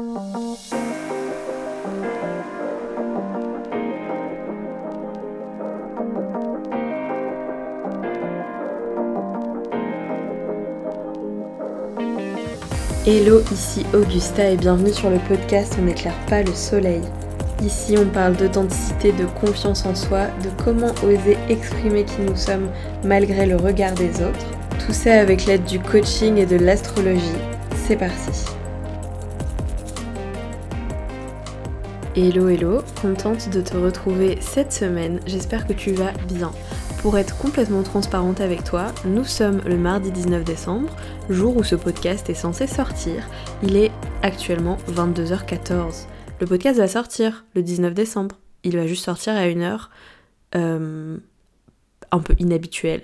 Hello, ici Augusta et bienvenue sur le podcast On n'éclaire pas le soleil. Ici on parle d'authenticité, de confiance en soi, de comment oser exprimer qui nous sommes malgré le regard des autres. Tout ça avec l'aide du coaching et de l'astrologie. C'est parti. Hello hello, contente de te retrouver cette semaine, j'espère que tu vas bien. Pour être complètement transparente avec toi, nous sommes le mardi 19 décembre, jour où ce podcast est censé sortir. Il est actuellement 22h14. Le podcast va sortir le 19 décembre. Il va juste sortir à une heure euh, un peu inhabituelle.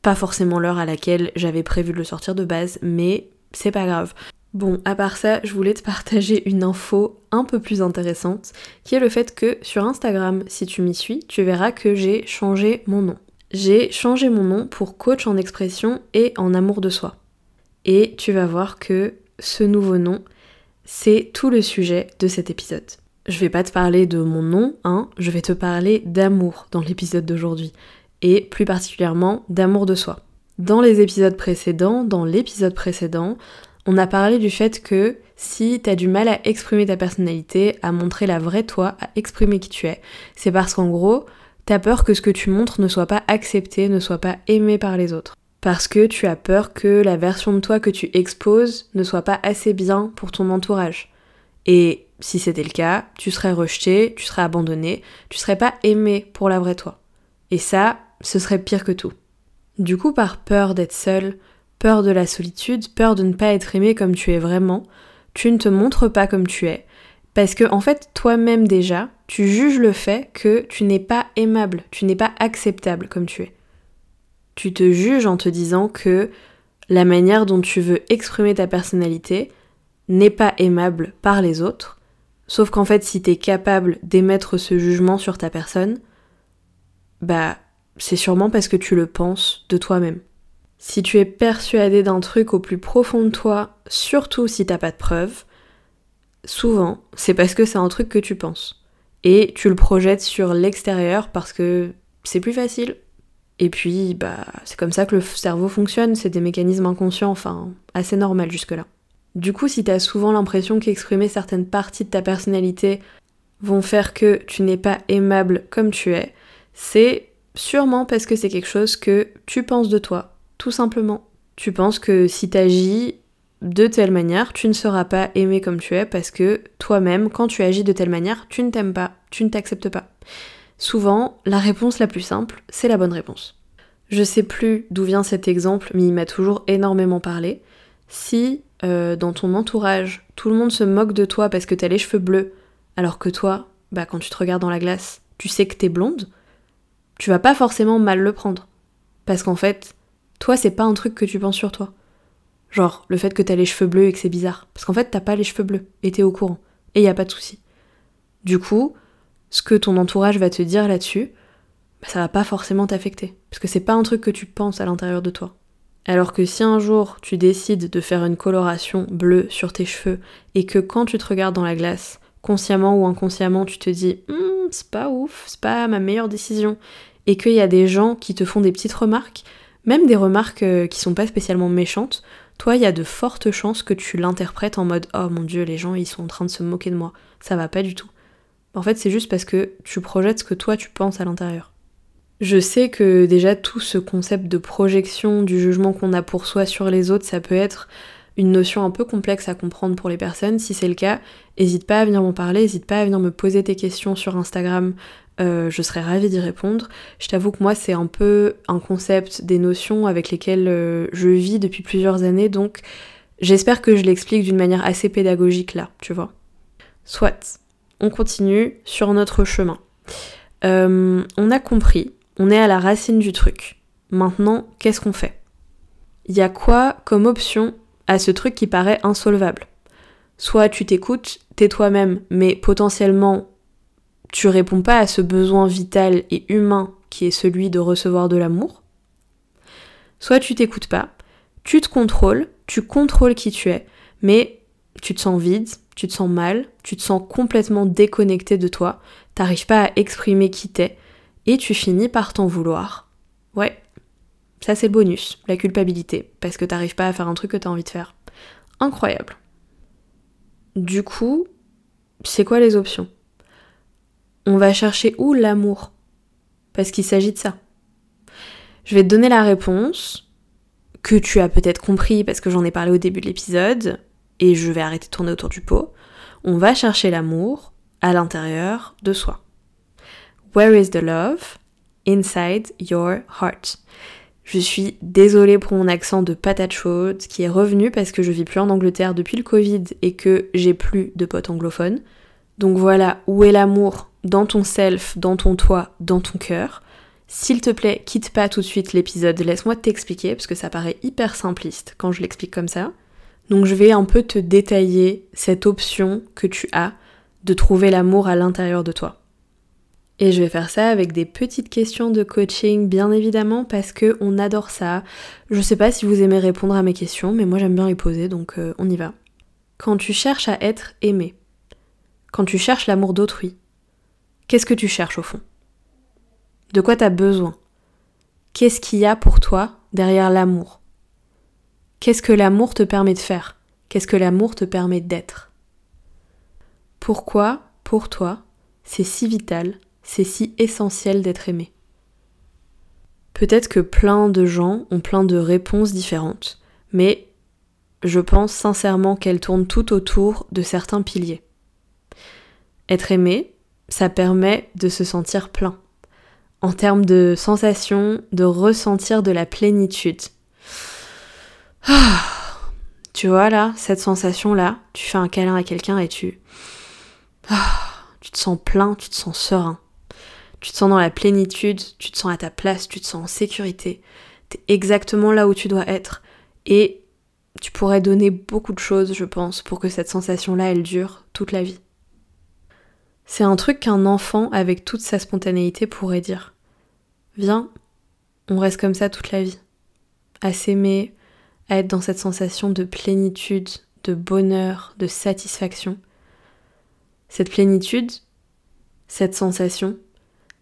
Pas forcément l'heure à laquelle j'avais prévu de le sortir de base, mais c'est pas grave. Bon, à part ça, je voulais te partager une info un peu plus intéressante, qui est le fait que sur Instagram, si tu m'y suis, tu verras que j'ai changé mon nom. J'ai changé mon nom pour coach en expression et en amour de soi. Et tu vas voir que ce nouveau nom, c'est tout le sujet de cet épisode. Je vais pas te parler de mon nom, hein, je vais te parler d'amour dans l'épisode d'aujourd'hui, et plus particulièrement d'amour de soi. Dans les épisodes précédents, dans l'épisode précédent, on a parlé du fait que si t'as du mal à exprimer ta personnalité, à montrer la vraie toi, à exprimer qui tu es, c'est parce qu'en gros, t'as peur que ce que tu montres ne soit pas accepté, ne soit pas aimé par les autres. Parce que tu as peur que la version de toi que tu exposes ne soit pas assez bien pour ton entourage. Et si c'était le cas, tu serais rejeté, tu serais abandonné, tu serais pas aimé pour la vraie toi. Et ça, ce serait pire que tout. Du coup, par peur d'être seul, peur de la solitude, peur de ne pas être aimé comme tu es vraiment, tu ne te montres pas comme tu es. Parce que, en fait, toi-même déjà, tu juges le fait que tu n'es pas aimable, tu n'es pas acceptable comme tu es. Tu te juges en te disant que la manière dont tu veux exprimer ta personnalité n'est pas aimable par les autres. Sauf qu'en fait, si tu es capable d'émettre ce jugement sur ta personne, bah, c'est sûrement parce que tu le penses de toi-même. Si tu es persuadé d'un truc au plus profond de toi, surtout si t'as pas de preuves, souvent c'est parce que c'est un truc que tu penses. Et tu le projettes sur l'extérieur parce que c'est plus facile. Et puis, bah, c'est comme ça que le cerveau fonctionne, c'est des mécanismes inconscients, enfin, assez normal jusque-là. Du coup, si t'as souvent l'impression qu'exprimer certaines parties de ta personnalité vont faire que tu n'es pas aimable comme tu es, c'est sûrement parce que c'est quelque chose que tu penses de toi, tout simplement. Tu penses que si t'agis de telle manière, tu ne seras pas aimé comme tu es parce que toi-même, quand tu agis de telle manière, tu ne t'aimes pas, tu ne t'acceptes pas. Souvent, la réponse la plus simple, c'est la bonne réponse. Je sais plus d'où vient cet exemple, mais il m'a toujours énormément parlé. Si euh, dans ton entourage, tout le monde se moque de toi parce que t'as les cheveux bleus, alors que toi, bah quand tu te regardes dans la glace, tu sais que t'es blonde, tu vas pas forcément mal le prendre. Parce qu'en fait, toi, c'est pas un truc que tu penses sur toi. Genre, le fait que t'as les cheveux bleus et que c'est bizarre. Parce qu'en fait, t'as pas les cheveux bleus et t'es au courant. Et y a pas de souci. Du coup, ce que ton entourage va te dire là-dessus, bah, ça va pas forcément t'affecter. Parce que c'est pas un truc que tu penses à l'intérieur de toi. Alors que si un jour tu décides de faire une coloration bleue sur tes cheveux et que quand tu te regardes dans la glace, consciemment ou inconsciemment, tu te dis hm, c'est pas ouf, c'est pas ma meilleure décision, et qu'il y a des gens qui te font des petites remarques, même des remarques euh, qui sont pas spécialement méchantes, toi, il y a de fortes chances que tu l'interprètes en mode Oh mon dieu, les gens ils sont en train de se moquer de moi. Ça va pas du tout. En fait, c'est juste parce que tu projettes ce que toi tu penses à l'intérieur. Je sais que déjà tout ce concept de projection du jugement qu'on a pour soi sur les autres, ça peut être une notion un peu complexe à comprendre pour les personnes. Si c'est le cas, n'hésite pas à venir m'en parler, n'hésite pas à venir me poser tes questions sur Instagram, euh, je serais ravie d'y répondre. Je t'avoue que moi c'est un peu un concept, des notions avec lesquelles euh, je vis depuis plusieurs années, donc j'espère que je l'explique d'une manière assez pédagogique là, tu vois. Soit, on continue sur notre chemin. Euh, on a compris, on est à la racine du truc. Maintenant, qu'est-ce qu'on fait? Il y a quoi comme option à ce truc qui paraît insolvable? Soit tu t'écoutes, t'es toi-même, mais potentiellement tu réponds pas à ce besoin vital et humain qui est celui de recevoir de l'amour, soit tu t'écoutes pas, tu te contrôles, tu contrôles qui tu es, mais tu te sens vide, tu te sens mal, tu te sens complètement déconnecté de toi, t'arrives pas à exprimer qui t'es, et tu finis par t'en vouloir. Ouais, ça c'est le bonus, la culpabilité, parce que t'arrives pas à faire un truc que t'as envie de faire. Incroyable. Du coup, c'est quoi les options? On va chercher où l'amour? Parce qu'il s'agit de ça. Je vais te donner la réponse que tu as peut-être compris parce que j'en ai parlé au début de l'épisode et je vais arrêter de tourner autour du pot. On va chercher l'amour à l'intérieur de soi. Where is the love? Inside your heart. Je suis désolée pour mon accent de patate chaude qui est revenu parce que je vis plus en Angleterre depuis le Covid et que j'ai plus de potes anglophones. Donc voilà, où est l'amour dans ton self, dans ton toi, dans ton cœur. S'il te plaît, quitte pas tout de suite l'épisode, laisse-moi t'expliquer parce que ça paraît hyper simpliste quand je l'explique comme ça. Donc je vais un peu te détailler cette option que tu as de trouver l'amour à l'intérieur de toi. Et je vais faire ça avec des petites questions de coaching, bien évidemment, parce que on adore ça. Je sais pas si vous aimez répondre à mes questions, mais moi j'aime bien les poser, donc euh, on y va. Quand tu cherches à être aimé, quand tu cherches l'amour d'autrui, qu'est-ce que tu cherches au fond? De quoi tu as besoin? Qu'est-ce qu'il y a pour toi derrière l'amour? Qu'est-ce que l'amour te permet de faire? Qu'est-ce que l'amour te permet d'être? Pourquoi, pour toi, c'est si vital c'est si essentiel d'être aimé? Peut-être que plein de gens ont plein de réponses différentes, mais je pense sincèrement qu'elles tournent tout autour de certains piliers. Être aimé, ça permet de se sentir plein. En termes de sensation, de ressentir de la plénitude. Tu vois là, cette sensation-là, tu fais un câlin à quelqu'un et tu... Tu te sens plein, tu te sens serein. Tu te sens dans la plénitude, tu te sens à ta place, tu te sens en sécurité. T'es exactement là où tu dois être. Et tu pourrais donner beaucoup de choses, je pense, pour que cette sensation-là, elle dure toute la vie. C'est un truc qu'un enfant, avec toute sa spontanéité, pourrait dire. Viens, on reste comme ça toute la vie. À s'aimer, à être dans cette sensation de plénitude, de bonheur, de satisfaction. Cette plénitude, cette sensation,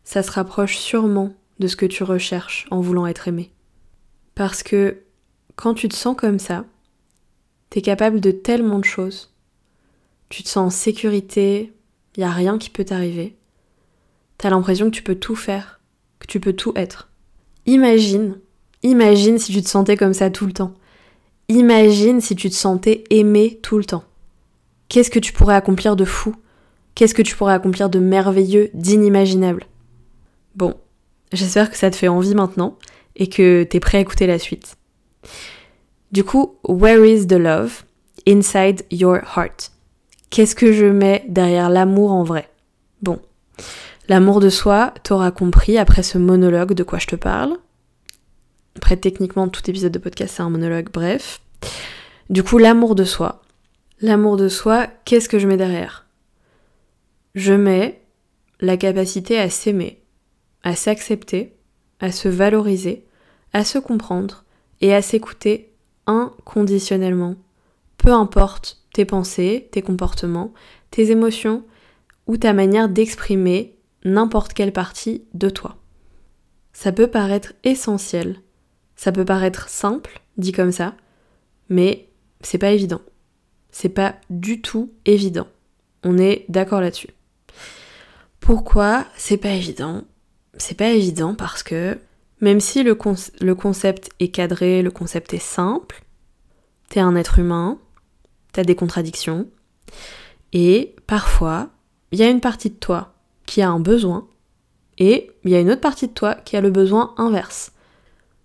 ça se rapproche sûrement de ce que tu recherches en voulant être aimé. Parce que quand tu te sens comme ça, t'es capable de tellement de choses. Tu te sens en sécurité, il a rien qui peut t'arriver. T'as l'impression que tu peux tout faire, que tu peux tout être. Imagine, imagine si tu te sentais comme ça tout le temps. Imagine si tu te sentais aimé tout le temps. Qu'est-ce que tu pourrais accomplir de fou? Qu'est-ce que tu pourrais accomplir de merveilleux, d'inimaginable? Bon, j'espère que ça te fait envie maintenant et que t'es prêt à écouter la suite. Du coup, where is the love? Inside your heart Qu'est-ce que je mets derrière l'amour en vrai? Bon, l'amour de soi, t'auras compris après ce monologue de quoi je te parle. Après, techniquement, tout épisode de podcast, c'est un monologue, bref. Du coup, l'amour de soi. L'amour de soi, qu'est-ce que je mets derrière? Je mets la capacité à s'aimer, à s'accepter, à se valoriser, à se comprendre et à s'écouter inconditionnellement. Peu importe tes pensées, tes comportements, tes émotions ou ta manière d'exprimer n'importe quelle partie de toi. Ça peut paraître essentiel, ça peut paraître simple, dit comme ça, mais c'est pas évident. C'est pas du tout évident. On est d'accord là-dessus. Pourquoi c'est pas évident? C'est pas évident parce que même si le, concept est cadré, le concept est simple, t'es un être humain, t'as des contradictions, et parfois, il y a une partie de toi qui a un besoin, et il y a une autre partie de toi qui a le besoin inverse.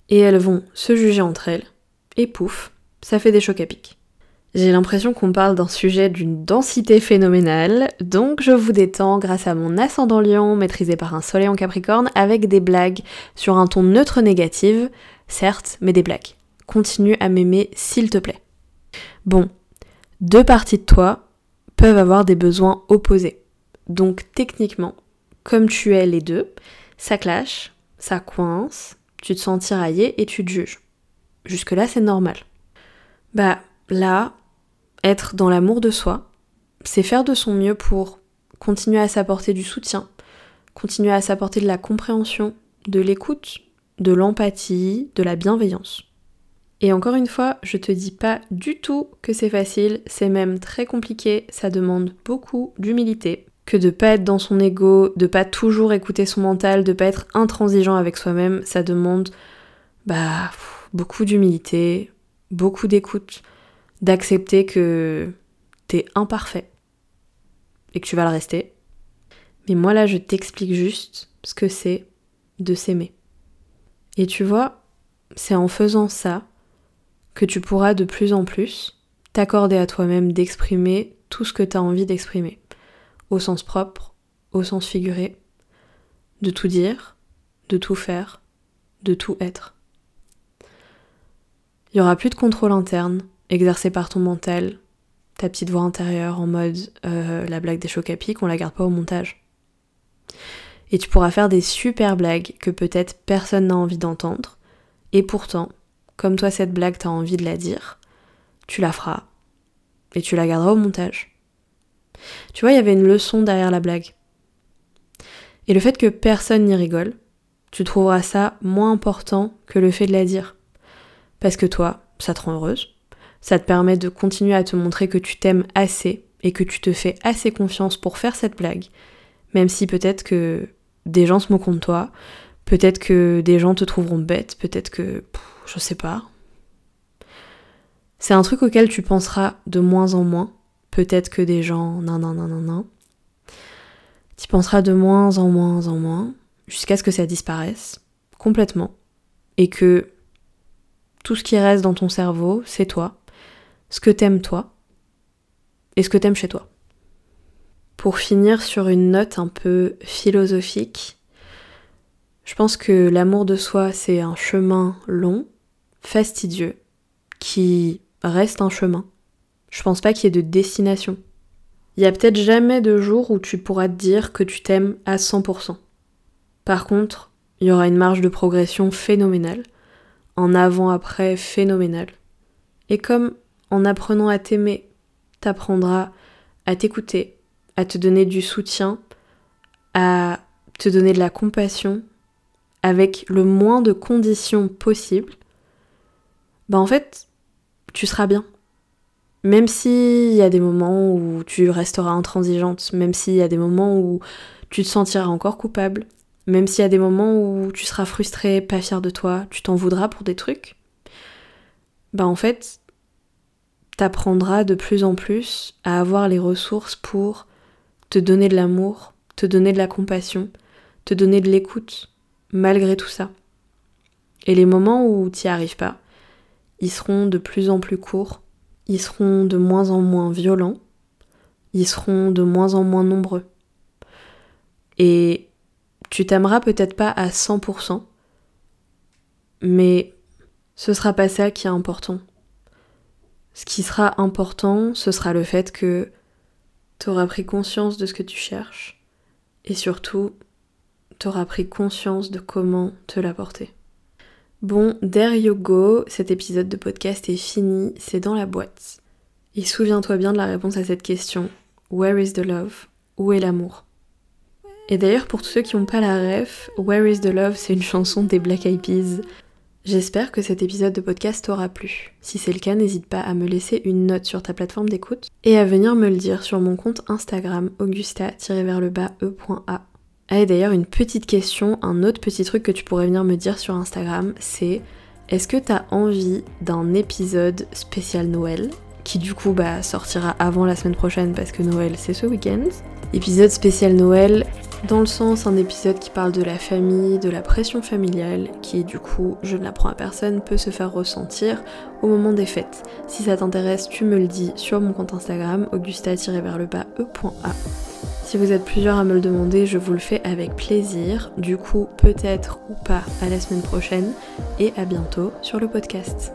Et elles vont se juger entre elles, et pouf, ça fait des chocs à pic. J'ai l'impression qu'on parle d'un sujet d'une densité phénoménale, donc je vous détends grâce à mon ascendant lion maîtrisé par un soleil en capricorne avec des blagues sur un ton neutre négatif, certes, mais des blagues. Continue à m'aimer s'il te plaît. Bon, deux parties de toi peuvent avoir des besoins opposés. Donc techniquement, comme tu es les deux, ça clash, ça coince, tu te sens tiraillé et tu te juges. Jusque-là, c'est normal. Bah là, être dans l'amour de soi, c'est faire de son mieux pour continuer à s'apporter du soutien, continuer à s'apporter de la compréhension, de l'écoute, de l'empathie, de la bienveillance. Et encore une fois, je te dis pas du tout que c'est facile, c'est même très compliqué, ça demande beaucoup d'humilité, que de pas être dans son ego, de pas toujours écouter son mental, de pas être intransigeant avec soi-même, ça demande bah beaucoup d'humilité, beaucoup d'écoute, d'accepter que t'es imparfait et que tu vas le rester. Mais moi là, je t'explique juste ce que c'est de s'aimer. Et tu vois, c'est en faisant ça que tu pourras de plus en plus t'accorder à toi-même d'exprimer tout ce que tu as envie d'exprimer, au sens propre, au sens figuré, de tout dire, de tout faire, de tout être. Il n'y aura plus de contrôle interne exercé par ton mental, ta petite voix intérieure en mode euh, la blague des chocs à pic, on la garde pas au montage. Et tu pourras faire des super blagues que peut-être personne n'a envie d'entendre, et pourtant, comme toi cette blague t'as envie de la dire, tu la feras et tu la garderas au montage. Tu vois, il y avait une leçon derrière la blague. Et le fait que personne n'y rigole, tu trouveras ça moins important que le fait de la dire. Parce que toi, ça te rend heureuse, ça te permet de continuer à te montrer que tu t'aimes assez et que tu te fais assez confiance pour faire cette blague, même si peut-être que des gens se moquent de toi, peut-être que des gens te trouveront bête, peut-être que je sais pas. C'est un truc auquel tu penseras de moins en moins. Peut-être que des gens, non, non, non, non, non. Tu penseras de moins en moins en moins, jusqu'à ce que ça disparaisse complètement. Et que tout ce qui reste dans ton cerveau, c'est toi, ce que t'aimes toi, et ce que t'aimes chez toi. Pour finir sur une note un peu philosophique, je pense que l'amour de soi, c'est un chemin long, fastidieux qui reste un chemin. Je pense pas qu'il y ait de destination. Il y a peut-être jamais de jour où tu pourras te dire que tu t'aimes à 100%. Par contre, il y aura une marge de progression phénoménale, en avant-après phénoménal. Et comme en apprenant à t'aimer, t'apprendras à t'écouter, à te donner du soutien, à te donner de la compassion, avec le moins de conditions possibles, bah en fait, tu seras bien. Même s'il y a des moments où tu resteras intransigeante, même s'il y a des moments où tu te sentiras encore coupable, même s'il y a des moments où tu seras frustré, pas fier de toi, tu t'en voudras pour des trucs, bah en fait, t'apprendras de plus en plus à avoir les ressources pour te donner de l'amour, te donner de la compassion, te donner de l'écoute, malgré tout ça. Et les moments où tu n'y arrives pas, ils seront de plus en plus courts, ils seront de moins en moins violents, ils seront de moins en moins nombreux. Et tu t'aimeras peut-être pas à 100%, mais ce sera pas ça qui est important. Ce qui sera important, ce sera le fait que tu auras pris conscience de ce que tu cherches et surtout, tu auras pris conscience de comment te l'apporter. Bon, there you go, cet épisode de podcast est fini, c'est dans la boîte. Et souviens-toi bien de la réponse à cette question. Where is the love? Où est l'amour? Et d'ailleurs, pour tous ceux qui n'ont pas la ref, Where is the love, c'est une chanson des Black Eyed Peas. J'espère que cet épisode de podcast t'aura plu. Si c'est le cas, n'hésite pas à me laisser une note sur ta plateforme d'écoute et à venir me le dire sur mon compte Instagram augusta-e.a ah et d'ailleurs une petite question, un autre petit truc que tu pourrais venir me dire sur Instagram, c'est est-ce que t'as envie d'un épisode spécial Noël qui du coup bah, sortira avant la semaine prochaine parce que Noël c'est ce week-end? Épisode spécial Noël dans le sens un épisode qui parle de la famille, de la pression familiale qui du coup, je ne l'apprends à personne, peut se faire ressentir au moment des fêtes. Si ça t'intéresse, tu me le dis sur mon compte Instagram augusta-e.a. Si vous êtes plusieurs à me le demander, je vous le fais avec plaisir. Du coup, peut-être ou pas à la semaine prochaine et à bientôt sur le podcast.